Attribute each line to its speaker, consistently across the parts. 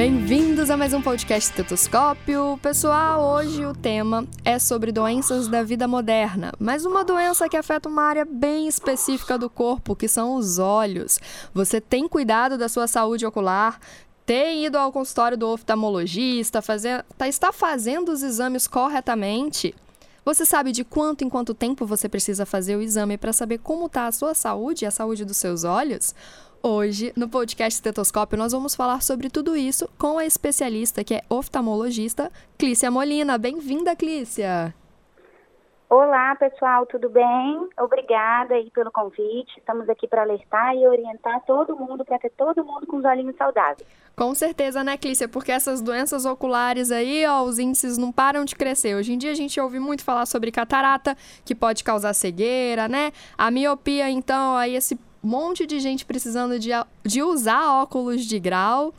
Speaker 1: Bem-vindos a mais um podcast Estetoscópio. Pessoal, hoje o tema é sobre doenças da vida moderna, mas uma doença que afeta uma área bem específica do corpo, que são os olhos. Você tem cuidado da sua saúde ocular? Tem ido ao consultório do oftalmologista, fazer, tá, está fazendo os exames corretamente? Você sabe de quanto em quanto tempo você precisa fazer o exame para saber como está a sua saúde e a saúde dos seus olhos? Hoje, no podcast Estetoscópio, nós vamos falar sobre tudo isso com a especialista que é oftalmologista, Clícia Molina. Bem-vinda, Clícia!
Speaker 2: Olá, pessoal, tudo bem? Obrigada aí pelo convite. Estamos aqui para alertar e orientar todo mundo, para ter todo mundo com os olhinhos saudáveis.
Speaker 1: Com certeza, né, Clícia? Porque essas doenças oculares aí, ó, os índices não param de crescer. Hoje em dia a gente ouve muito falar sobre catarata, que pode causar cegueira, né? A miopia, então, aí esse monte de gente precisando de, de usar óculos de grau.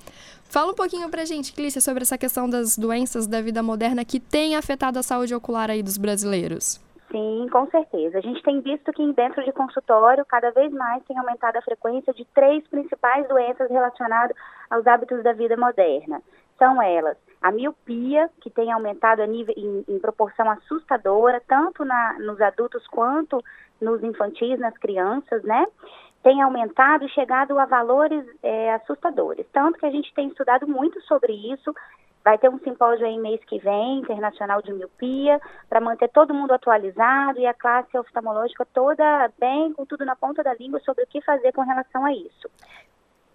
Speaker 1: Fala um pouquinho pra gente, Clícia, sobre essa questão das doenças da vida moderna que tem afetado a saúde ocular aí dos brasileiros.
Speaker 2: Sim, com certeza. A gente tem visto que dentro de consultório, cada vez mais tem aumentado a frequência de três principais doenças relacionadas aos hábitos da vida moderna. São elas a miopia, que tem aumentado nível, em, em proporção assustadora, tanto na, nos adultos quanto nos infantis, nas crianças, né? Tem aumentado e chegado a valores é, assustadores. Tanto que a gente tem estudado muito sobre isso. Vai ter um simpósio aí mês que vem, internacional de miopia, para manter todo mundo atualizado e a classe oftalmológica toda bem, com tudo na ponta da língua sobre o que fazer com relação a isso.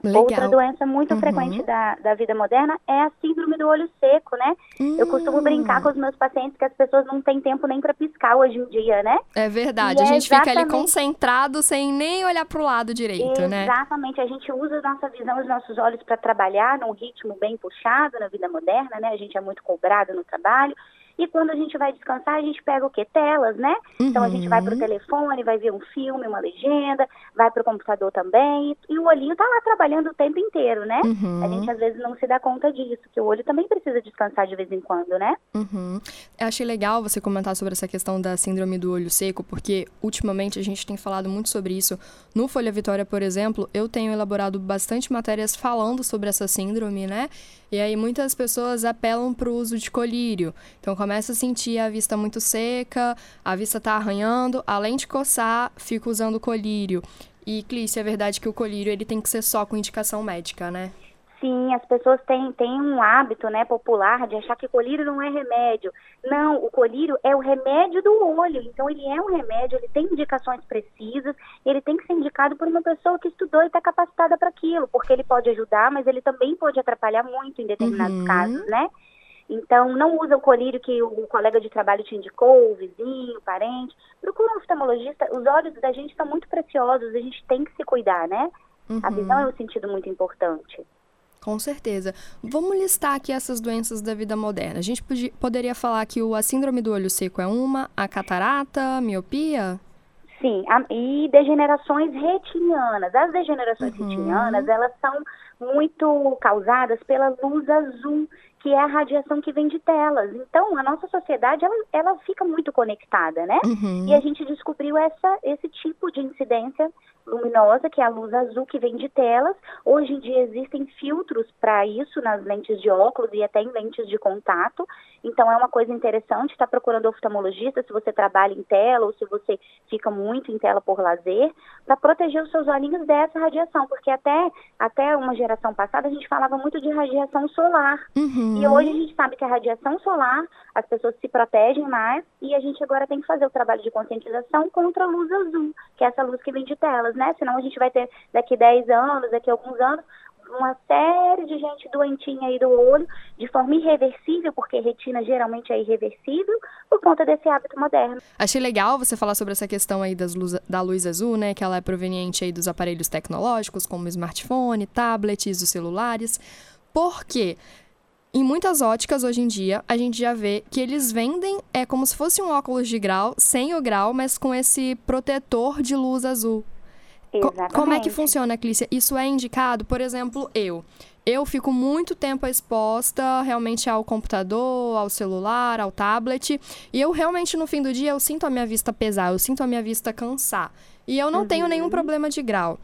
Speaker 2: Legal. Outra doença muito uhum. frequente da, da vida moderna é a síndrome do olho seco, né? Hum. Eu costumo brincar com os meus pacientes que as pessoas não têm tempo nem para piscar hoje em dia, né?
Speaker 1: É verdade, e a é gente exatamente... fica ali concentrado sem nem olhar para o lado direito,
Speaker 2: exatamente.
Speaker 1: né?
Speaker 2: Exatamente, a gente usa a nossa visão, os nossos olhos para trabalhar num ritmo bem puxado na vida moderna, né? A gente é muito cobrado no trabalho e quando a gente vai descansar, a gente pega o quê? Telas, né? Uhum. Então a gente vai para o uhum. telefone, vai ver um filme, uma legenda, vai para o computador também. E, e, o olhinho tá lá trabalhando o tempo inteiro, né? Uhum. A gente às vezes não se dá conta disso, que o olho também precisa descansar de vez em quando, né?
Speaker 1: Uhum. Eu achei legal você comentar sobre essa questão da síndrome do olho seco, porque ultimamente a gente tem falado muito sobre isso. No Folha Vitória, por exemplo, eu tenho elaborado bastante matérias falando sobre essa síndrome, né? E aí muitas pessoas apelam para o uso de colírio. Então começa a sentir a vista muito seca, a vista está arranhando, além de coçar, fica usando colírio. E Clícia, é verdade que o colírio ele tem que ser só com indicação médica, né?
Speaker 2: Sim, as pessoas têm, têm um hábito né, popular de achar que colírio não é remédio. Não, o colírio é o remédio do olho. Então, ele é um remédio, ele tem indicações precisas, ele tem que ser indicado por uma pessoa que estudou e está capacitada para aquilo, porque ele pode ajudar, mas ele também pode atrapalhar muito em determinados uhum. casos, né? Então, não usa o colírio que o colega de trabalho te indicou, o vizinho, o parente. Procura um oftalmologista. Os olhos da gente são muito preciosos, a gente tem que se cuidar, né? Uhum. A visão é um sentido muito importante.
Speaker 1: Com certeza. Vamos listar aqui essas doenças da vida moderna. A gente podia, poderia falar que o, a síndrome do olho seco é uma, a catarata, a miopia?
Speaker 2: Sim, a, e degenerações retinianas. As degenerações uhum. retinianas, elas são muito causadas pela luz azul, que é a radiação que vem de telas. Então, a nossa sociedade, ela, ela fica muito conectada, né? Uhum. E a gente descobriu essa, esse tipo de incidência luminosa, que é a luz azul que vem de telas. Hoje em dia existem filtros para isso nas lentes de óculos e até em lentes de contato. Então é uma coisa interessante estar tá procurando oftalmologista se você trabalha em tela ou se você fica muito em tela por lazer, para proteger os seus olhinhos dessa radiação, porque até até uma geração passada a gente falava muito de radiação solar. Uhum. E hoje a gente sabe que a radiação solar, as pessoas se protegem mais e a gente agora tem que fazer o trabalho de conscientização contra a luz azul, que é essa luz que vem de telas né? Senão a gente vai ter daqui 10 anos, daqui alguns anos, uma série de gente doentinha aí do olho, de forma irreversível, porque retina geralmente é irreversível, por conta desse hábito moderno.
Speaker 1: Achei legal você falar sobre essa questão aí das luz, da luz azul, né, que ela é proveniente aí dos aparelhos tecnológicos, como smartphone, tablets, os celulares. Por quê? Em muitas óticas hoje em dia, a gente já vê que eles vendem é como se fosse um óculos de grau, sem o grau, mas com esse protetor de luz azul.
Speaker 2: Exatamente.
Speaker 1: Como é que funciona, Clícia? Isso é indicado? Por exemplo, eu. Eu fico muito tempo exposta realmente ao computador, ao celular, ao tablet. E eu realmente, no fim do dia, eu sinto a minha vista pesar, eu sinto a minha vista cansar. E eu não uhum. tenho nenhum problema de grau.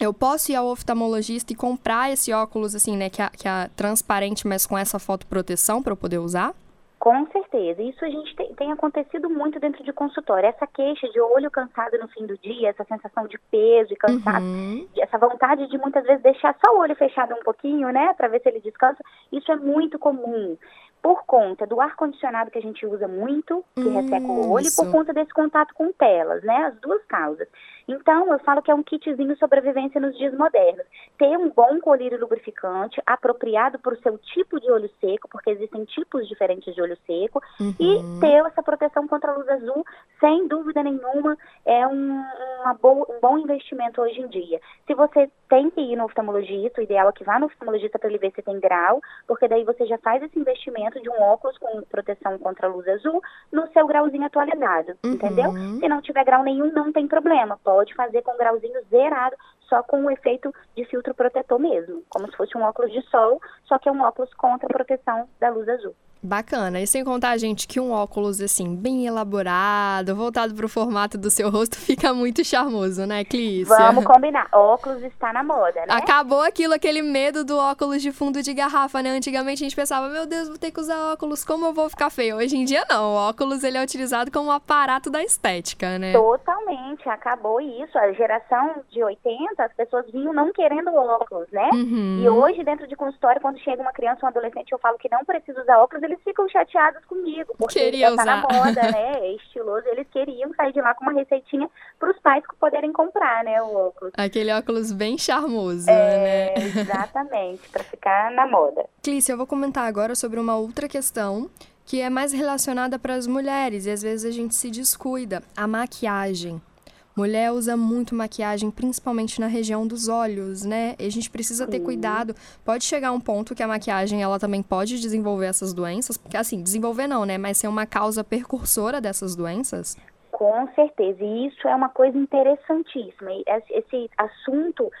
Speaker 1: Eu posso ir ao oftalmologista e comprar esse óculos, assim, né, que é, que é transparente, mas com essa fotoproteção para eu poder usar?
Speaker 2: Com certeza. Isso a gente tem, tem, acontecido muito dentro de consultório. Essa queixa de olho cansado no fim do dia, essa sensação de peso e cansaço, uhum. essa vontade de muitas vezes deixar só o olho fechado um pouquinho, né, para ver se ele descansa, isso é muito comum por conta do ar-condicionado que a gente usa muito, que hum, resseca o olho, isso. e por conta desse contato com telas, né? As duas causas. Então, eu falo que é um kitzinho sobrevivência nos dias modernos. Ter um bom colírio lubrificante, apropriado para o seu tipo de olho seco, porque existem tipos diferentes de olho seco, uhum. e ter essa proteção contra a luz azul, sem dúvida nenhuma, é um, boa, um bom investimento hoje em dia. Se você tem que ir no oftalmologista, o ideal é que vá no oftalmologista para ele ver se tem grau, porque daí você já faz esse investimento de um óculos com proteção contra a luz azul no seu grauzinho atualizado, uhum. entendeu? Se não tiver grau nenhum, não tem problema. Pode fazer com grauzinho zerado, só com o efeito de filtro protetor mesmo, como se fosse um óculos de sol, só que é um óculos contra a proteção da luz azul.
Speaker 1: Bacana. E sem contar, gente, que um óculos, assim, bem elaborado, voltado para o formato do seu rosto, fica muito charmoso, né, Clícia?
Speaker 2: Vamos combinar. Óculos está na moda, né?
Speaker 1: Acabou aquilo, aquele medo do óculos de fundo de garrafa, né? Antigamente a gente pensava, meu Deus, vou ter que usar óculos, como eu vou ficar feio? Hoje em dia, não. O óculos, ele é utilizado como um aparato da estética, né?
Speaker 2: Totalmente. Acabou isso. A geração de 80, as pessoas vinham não querendo óculos, né? Uhum. E hoje, dentro de consultório, quando chega uma criança, um adolescente, eu falo que não precisa usar óculos, eles ficam chateados comigo, porque Queria já tá na moda, né? É estiloso. Eles queriam sair de lá com uma receitinha para os pais poderem comprar, né, o óculos.
Speaker 1: Aquele óculos bem charmoso,
Speaker 2: é, né? Exatamente, para ficar na moda.
Speaker 1: Clícia, eu vou comentar agora sobre uma outra questão que é mais relacionada para as mulheres e às vezes a gente se descuida, a maquiagem. Mulher usa muito maquiagem, principalmente na região dos olhos, né? E a gente precisa ter cuidado. Pode chegar um ponto que a maquiagem ela também pode desenvolver essas doenças, porque assim, desenvolver não, né? Mas ser uma causa percursora dessas doenças.
Speaker 2: Com certeza, e isso é uma coisa interessantíssima. Esse assunto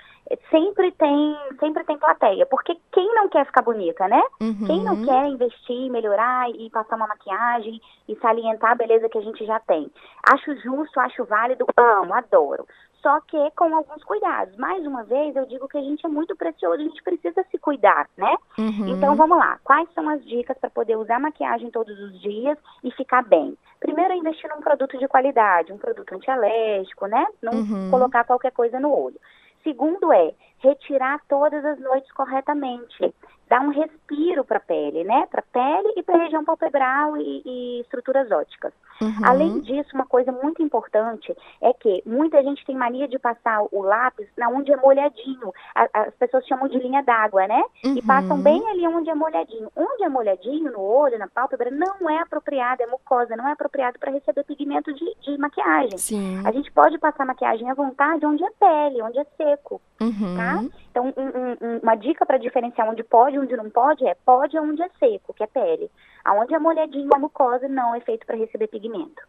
Speaker 2: sempre tem, sempre tem plateia, porque quem não quer ficar bonita, né? Uhum. Quem não quer investir, melhorar e passar uma maquiagem e salientar a beleza que a gente já tem? Acho justo, acho válido, amo, adoro só que com alguns cuidados. Mais uma vez, eu digo que a gente é muito precioso, a gente precisa se cuidar, né? Uhum. Então vamos lá, quais são as dicas para poder usar maquiagem todos os dias e ficar bem? Primeiro é investir num produto de qualidade, um produto antialérgico, né? Não uhum. colocar qualquer coisa no olho. Segundo é retirar todas as noites corretamente dá um respiro para a pele, né? Para a pele e para a região palpebral e, e estruturas ópticas. Uhum. Além disso, uma coisa muito importante é que muita gente tem mania de passar o lápis na onde é molhadinho. A, as pessoas chamam de linha d'água, né? Uhum. E passam bem ali onde é molhadinho. Onde é molhadinho, no olho, na pálpebra, não é apropriado, é mucosa, não é apropriado para receber pigmento de, de maquiagem. Sim. A gente pode passar maquiagem à vontade onde é pele, onde é seco, uhum. tá? Então, um, um, uma dica para diferenciar onde pode e onde não pode é pode onde é seco, que é pele. Aonde é molhadinho, a mucosa não é feito para receber pigmento.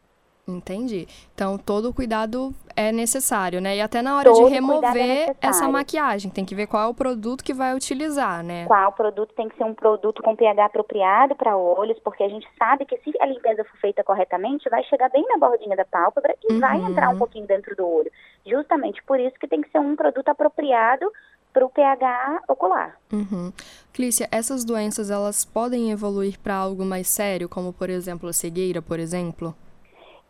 Speaker 1: Entendi. Então, todo o cuidado é necessário, né? E até na hora todo de remover é essa maquiagem, tem que ver qual é o produto que vai utilizar, né?
Speaker 2: Qual produto tem que ser um produto com pH apropriado para olhos, porque a gente sabe que se a limpeza for feita corretamente, vai chegar bem na bordinha da pálpebra e uhum. vai entrar um pouquinho dentro do olho. Justamente por isso que tem que ser um produto apropriado para o pH ocular.
Speaker 1: Uhum. Clícia, essas doenças elas podem evoluir para algo mais sério, como por exemplo a cegueira, por exemplo?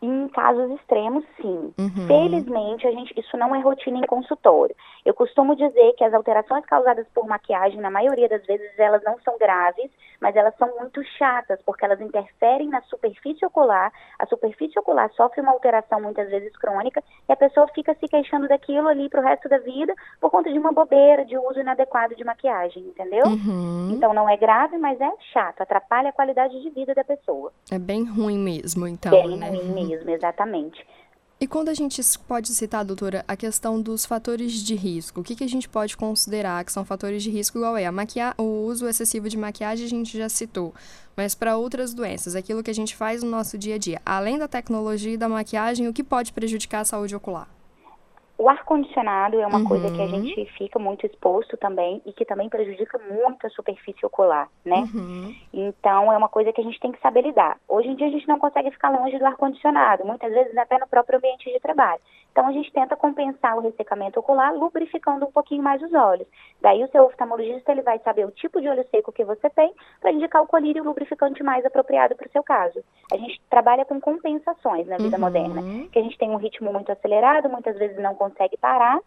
Speaker 2: Em casos extremos, sim. Uhum. Felizmente, a gente, isso não é rotina em consultório. Eu costumo dizer que as alterações causadas por maquiagem, na maioria das vezes, elas não são graves, mas elas são muito chatas, porque elas interferem na superfície ocular. A superfície ocular sofre uma alteração, muitas vezes crônica, e a pessoa fica se queixando daquilo ali para o resto da vida por conta de uma bobeira, de uso inadequado de maquiagem, entendeu? Uhum. Então, não é grave, mas é chato, atrapalha a qualidade de vida da pessoa.
Speaker 1: É bem ruim mesmo, então.
Speaker 2: Bem
Speaker 1: né?
Speaker 2: ruim mesmo exatamente.
Speaker 1: E quando a gente pode citar, doutora, a questão dos fatores de risco, o que, que a gente pode considerar que são fatores de risco igual é a maquia o uso excessivo de maquiagem a gente já citou, mas para outras doenças, aquilo que a gente faz no nosso dia a dia, além da tecnologia e da maquiagem, o que pode prejudicar a saúde ocular?
Speaker 2: O ar-condicionado é uma
Speaker 1: Uhum.
Speaker 2: coisa que a gente fica muito exposto também e que também prejudica muito a superfície ocular, né?
Speaker 1: Uhum.
Speaker 2: Então, é uma coisa que a gente tem que saber lidar. Hoje em dia, a gente não consegue ficar longe do ar-condicionado, muitas vezes até no próprio ambiente de trabalho. Então, a gente tenta compensar o ressecamento ocular lubrificando um pouquinho mais os olhos. Daí, o seu oftalmologista ele vai saber o tipo de olho seco que você tem para indicar o colírio lubrificante mais apropriado para o seu caso. A gente trabalha com compensações na vida
Speaker 1: Uhum.
Speaker 2: moderna, que a gente tem um ritmo muito acelerado, muitas vezes não consegue parar.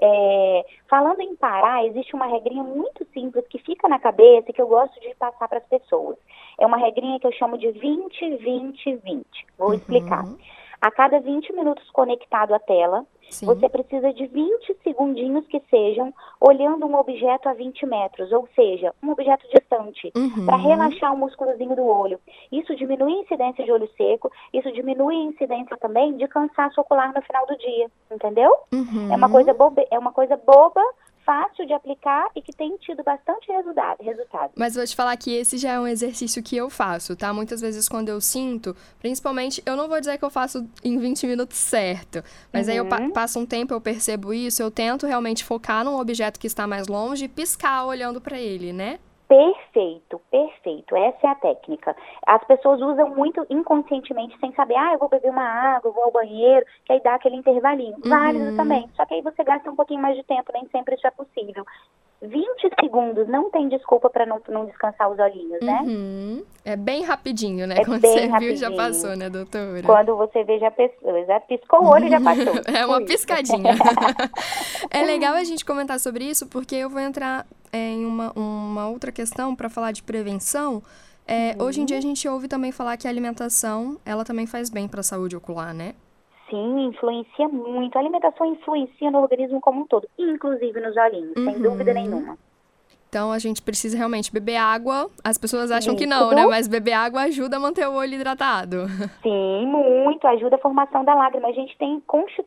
Speaker 2: É, falando em parar, existe uma regrinha muito simples que fica na cabeça e que eu gosto de passar para as pessoas. É uma regrinha que eu chamo de 20, 20, 20. Vou explicar.
Speaker 1: Uhum.
Speaker 2: A cada 20 minutos conectado à tela,
Speaker 1: Sim.
Speaker 2: você precisa de 20 segundinhos que sejam olhando um objeto a 20 metros, ou seja, um objeto distante,
Speaker 1: Uhum.
Speaker 2: para relaxar o músculozinho do olho. Isso diminui a incidência de olho seco, isso diminui a incidência também de cansaço ocular no final do dia, entendeu?
Speaker 1: Uhum.
Speaker 2: É uma coisa boba, é uma coisa boba, fácil de aplicar e que tem tido bastante resultado. resultado.
Speaker 1: Mas vou te falar que esse já é um exercício que eu faço, tá? Muitas vezes quando eu sinto, principalmente, eu não vou dizer que eu faço em 20 minutos certo, mas aí eu pa-
Speaker 2: Uhum.
Speaker 1: passo um tempo, eu percebo isso, eu tento realmente focar num objeto que está mais longe e piscar olhando pra ele, né?
Speaker 2: Perfeito, perfeito. Essa é a técnica. As pessoas usam muito inconscientemente, sem saber, ah, eu vou beber uma água, eu vou ao banheiro, que aí dá aquele intervalinho. Válido
Speaker 1: Uhum.
Speaker 2: também. Só que aí você gasta um pouquinho mais de tempo, nem sempre isso é possível. 20 segundos não tem desculpa para não, não descansar os olhinhos, né?
Speaker 1: Uhum. É bem rapidinho, né?
Speaker 2: É
Speaker 1: Quando você viu, já
Speaker 2: rapidinho.
Speaker 1: passou, né, doutora?
Speaker 2: Quando você veja a pessoa, já piscou o olho e já passou.
Speaker 1: É uma piscadinha. é legal a gente comentar sobre isso, porque eu vou entrar é, em uma, uma outra questão para falar de prevenção. É, Hoje em dia a gente ouve também falar que a alimentação, ela também faz bem para a saúde ocular, né?
Speaker 2: Sim, influencia muito. A alimentação influencia no organismo como um todo, inclusive nos olhinhos, sem
Speaker 1: Uhum.
Speaker 2: dúvida nenhuma.
Speaker 1: Então a gente precisa realmente beber água. As pessoas acham que não, né? Mas beber água ajuda a manter o olho hidratado.
Speaker 2: Sim, muito. Ajuda a formação da lágrima. A gente tem consti-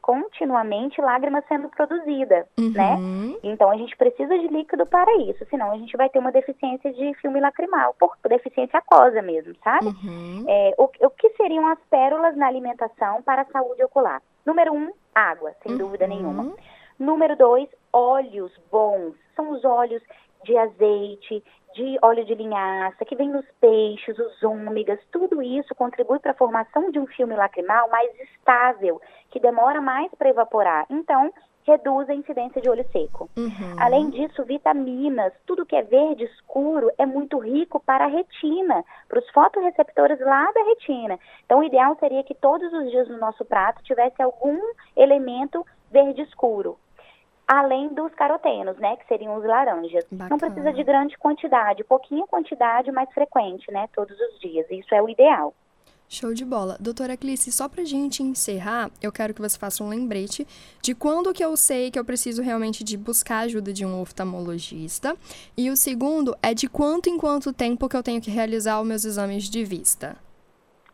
Speaker 2: continuamente lágrima sendo produzida, né?
Speaker 1: Uhum.
Speaker 2: Então a gente precisa de líquido para isso, senão a gente vai ter uma deficiência de filme lacrimal, por deficiência aquosa mesmo, sabe?
Speaker 1: Uhum.
Speaker 2: É, o, o que seriam as pérolas na alimentação para a saúde ocular? Número um, água, sem dúvida nenhuma.
Speaker 1: Uhum.
Speaker 2: Número dois, óleos bons. São os óleos de azeite, de óleo de linhaça, que vem nos peixes, os ômegas, tudo isso contribui para a formação de um filme lacrimal mais estável, que demora mais para evaporar. Então, reduz a incidência de olho seco.
Speaker 1: Uhum.
Speaker 2: Além disso, vitaminas, tudo que é verde escuro é muito rico para a retina, para os fotorreceptores lá da retina. Então, o ideal seria que todos os dias no nosso prato tivesse algum elemento verde escuro. Além dos carotenos, né, que seriam os laranjas. Não
Speaker 1: Bacana.
Speaker 2: precisa de grande quantidade, pouquinha quantidade, mas frequente, né, todos os dias. Isso é o ideal.
Speaker 1: Show de bola. Doutora Clice, só pra gente encerrar, eu quero que você faça um lembrete de quando que eu sei que eu preciso realmente de buscar a ajuda de um oftalmologista. E o segundo é de quanto em quanto tempo que eu tenho que realizar os meus exames de vista.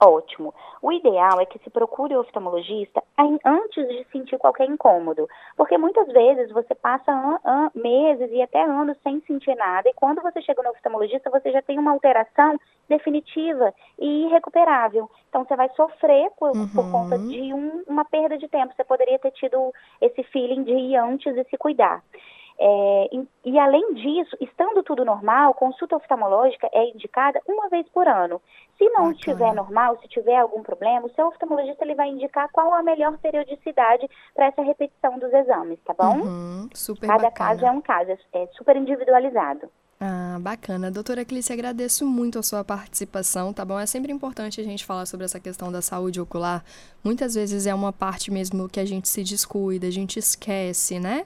Speaker 2: Ótimo. O ideal é que se procure o oftalmologista an- antes de sentir qualquer incômodo, porque muitas vezes você passa an- an- meses e até anos sem sentir nada, e quando você chega no oftalmologista, você já tem uma alteração definitiva e irrecuperável. Então, você vai sofrer por, por
Speaker 1: Uhum.
Speaker 2: conta de um- uma perda de tempo. Você poderia ter tido esse feeling de ir antes e se cuidar. É, e, e além disso, estando tudo normal, consulta oftalmológica é indicada uma vez por ano. Se não
Speaker 1: Bacana.
Speaker 2: estiver normal, se tiver algum problema, o seu oftalmologista ele vai indicar qual a melhor periodicidade para essa repetição dos exames, tá bom?
Speaker 1: Uhum, super
Speaker 2: Cada
Speaker 1: bacana.
Speaker 2: caso é um caso, é, é super individualizado.
Speaker 1: Ah, bacana. Doutora Clice, agradeço muito a sua participação, tá bom? É sempre importante a gente falar sobre essa questão da saúde ocular. Muitas vezes é uma parte mesmo que a gente se descuida, a gente esquece, né?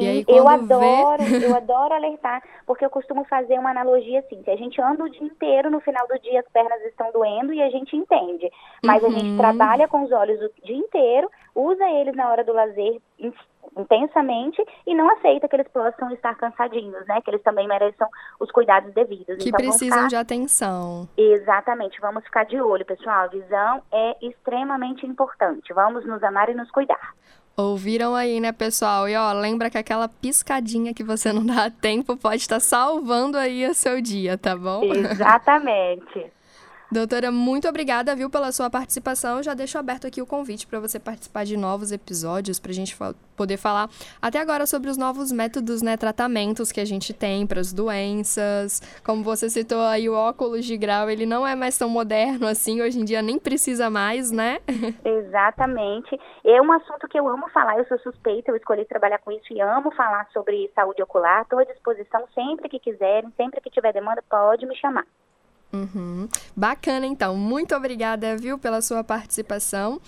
Speaker 2: Sim,
Speaker 1: aí,
Speaker 2: eu
Speaker 1: quando vê-
Speaker 2: adoro, eu adoro alertar, porque eu costumo fazer uma analogia assim, se a gente anda o dia inteiro, no final do dia as pernas estão doendo e a gente entende. Mas a gente
Speaker 1: Uhum.
Speaker 2: trabalha com os olhos o dia inteiro, usa eles na hora do lazer in- intensamente e não aceita que eles possam estar cansadinhos, né? Que eles também mereçam os cuidados devidos.
Speaker 1: Que
Speaker 2: então,
Speaker 1: precisam
Speaker 2: ficar...
Speaker 1: de atenção.
Speaker 2: Exatamente, vamos ficar de olho, pessoal. A visão é extremamente importante. Vamos nos amar e nos cuidar.
Speaker 1: Ouviram aí, né, pessoal? E ó, lembra que aquela piscadinha que você não dá tempo pode estar salvando aí o seu dia, tá bom?
Speaker 2: Exatamente.
Speaker 1: Doutora, muito obrigada, viu, pela sua participação. Já deixo aberto aqui o convite para você participar de novos episódios, para a gente fa poder falar até agora sobre os novos métodos, né, tratamentos que a gente tem para as doenças. Como você citou aí, o óculos de grau, ele não é mais tão moderno assim, hoje em dia nem precisa mais, né?
Speaker 2: Exatamente. É um assunto que eu amo falar, eu sou suspeita, eu escolhi trabalhar com isso e amo falar sobre saúde ocular. Estou à disposição sempre que quiserem, sempre que tiver demanda, pode me chamar.
Speaker 1: Uhum. Bacana, então. Muito obrigada, viu, pela sua participação.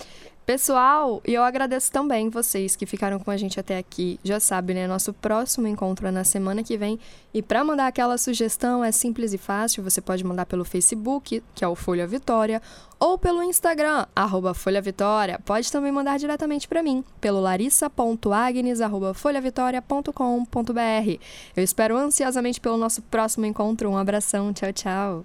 Speaker 1: Pessoal, e eu agradeço também vocês que ficaram com a gente até aqui. Já sabe, né? Nosso próximo encontro é na semana que vem. E para mandar aquela sugestão é simples e fácil. Você pode mandar pelo Facebook, que é o Folha Vitória, ou pelo Instagram, arroba Folha Vitória. Pode também mandar diretamente para mim, pelo larissa.agnes.folhavitória.com.br. Eu espero ansiosamente pelo nosso próximo encontro. Um abração, tchau, tchau.